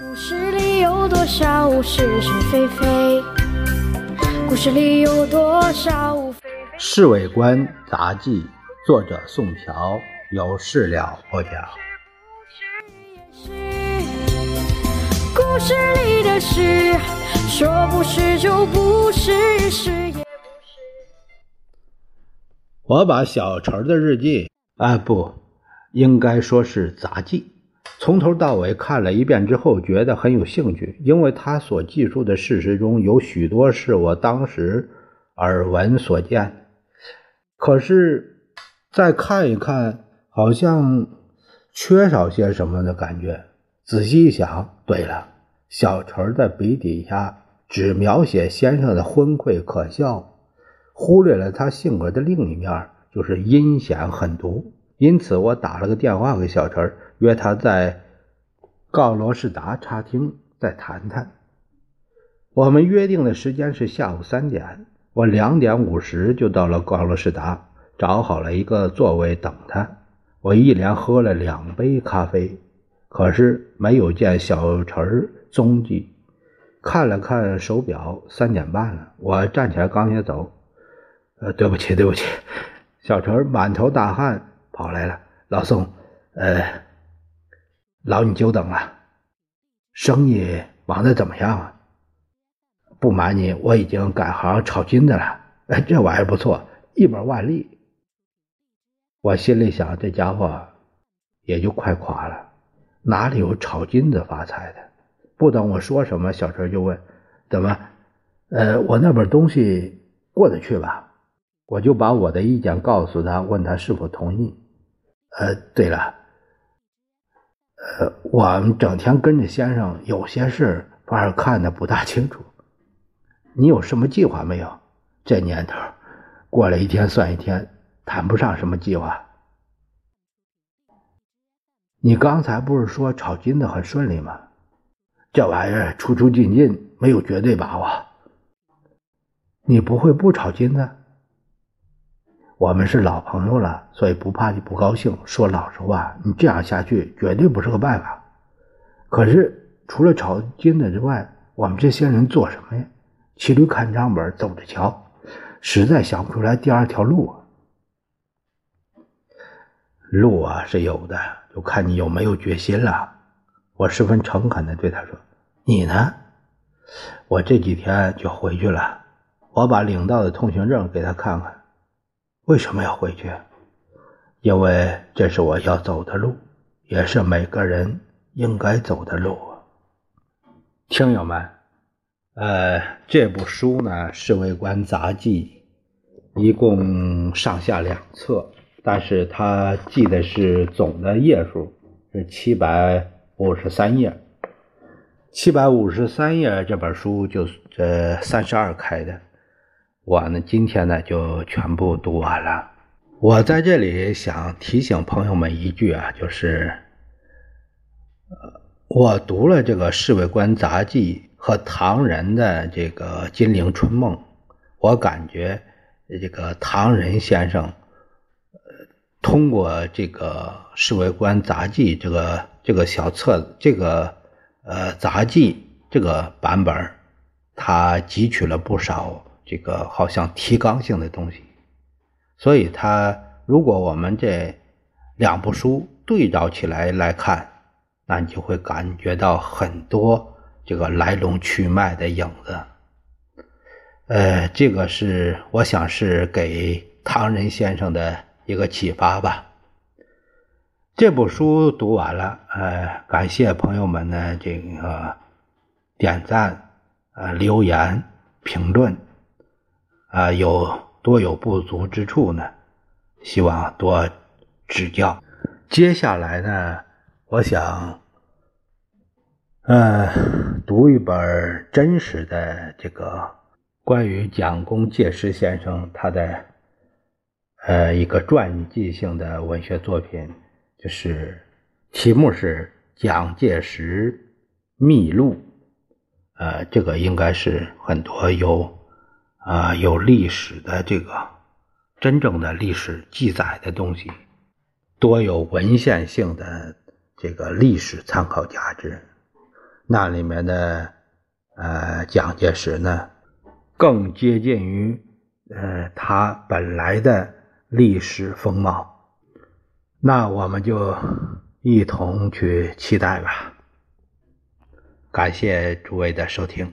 故事里有多少是是非非？故事里有多少非非？《侍卫官杂记》作者宋乔，有事了播讲。故事里的事，说不是就不是，是也不是。我把小陈的日记，啊不，应该说是杂记，从头到尾看了一遍之后，觉得很有兴趣，因为他所记述的事实中有许多是我当时耳闻所见，可是再看一看，好像缺少些什么的感觉。仔细一想，对了，小陈的笔底下只描写先生的昏聩可笑。忽略了他性格的另一面，就是阴险狠毒。因此，我打了个电话给小陈，约他在告罗士达茶厅再谈谈。我们约定的时间是下午三点，我两点五十就到了告罗士达，找好了一个座位等他。我一连喝了两杯咖啡，可是没有见小陈踪迹。看了看手表，三点半了。我站起来刚要走。呃，对不起，对不起，小陈满头大汗跑来了。老宋，呃，劳你久等了。生意忙得怎么样啊？不瞒你，我已经改行炒金子了。这玩意儿不错，一本万利。我心里想，这家伙也就快垮了，哪里有炒金子发财的？不等我说什么，小陈就问：“怎么？呃，我那本东西过得去吧？”我就把我的意见告诉他，问他是否同意。呃，对了，呃，我们整天跟着先生，有些事反而看得不大清楚。你有什么计划没有？这年头，过了一天算一天，谈不上什么计划。你刚才不是说炒金子很顺利吗？这玩意儿出出进进，没有绝对把握。你不会不炒金子？我们是老朋友了，所以不怕你不高兴。说老实话，你这样下去绝对不是个办法。可是除了炒金子之外，我们这些人做什么呀？骑驴看账本，走着瞧，实在想不出来第二条路啊。路啊是有的，就看你有没有决心了。我十分诚恳地对他说：“你呢？我这几天就回去了。我把领到的通行证给他看看。”为什么要回去？因为这是我要走的路，也是每个人应该走的路啊。听友们，呃，这部书呢《侍卫官杂记》，一共上下两册，但是它记的是总的页数是七百五十三页。七百五十三页这本书就这三十二开的。我呢，今天呢就全部读完了。我在这里想提醒朋友们一句啊，就是，我读了这个《侍卫官杂记》和唐人的这个《金陵春梦》，我感觉这个唐人先生，呃，通过这个《侍卫官杂记》这个这个小册子，这个呃杂记这个版本，他汲取了不少。这个好像提纲性的东西，所以他如果我们这两部书对照起来来看，那你就会感觉到很多这个来龙去脉的影子。呃，这个是我想是给唐人先生的一个启发吧。这部书读完了，呃，感谢朋友们的这个点赞、呃留言、评论。啊，有多有不足之处呢？希望多指教。接下来呢，我想，呃，读一本真实的这个关于蒋公介石先生他的呃一个传记性的文学作品，就是题目是《蒋介石秘录》。呃，这个应该是很多有。啊，有历史的这个真正的历史记载的东西，多有文献性的这个历史参考价值。那里面的呃蒋介石呢，更接近于呃他本来的历史风貌。那我们就一同去期待吧。感谢诸位的收听。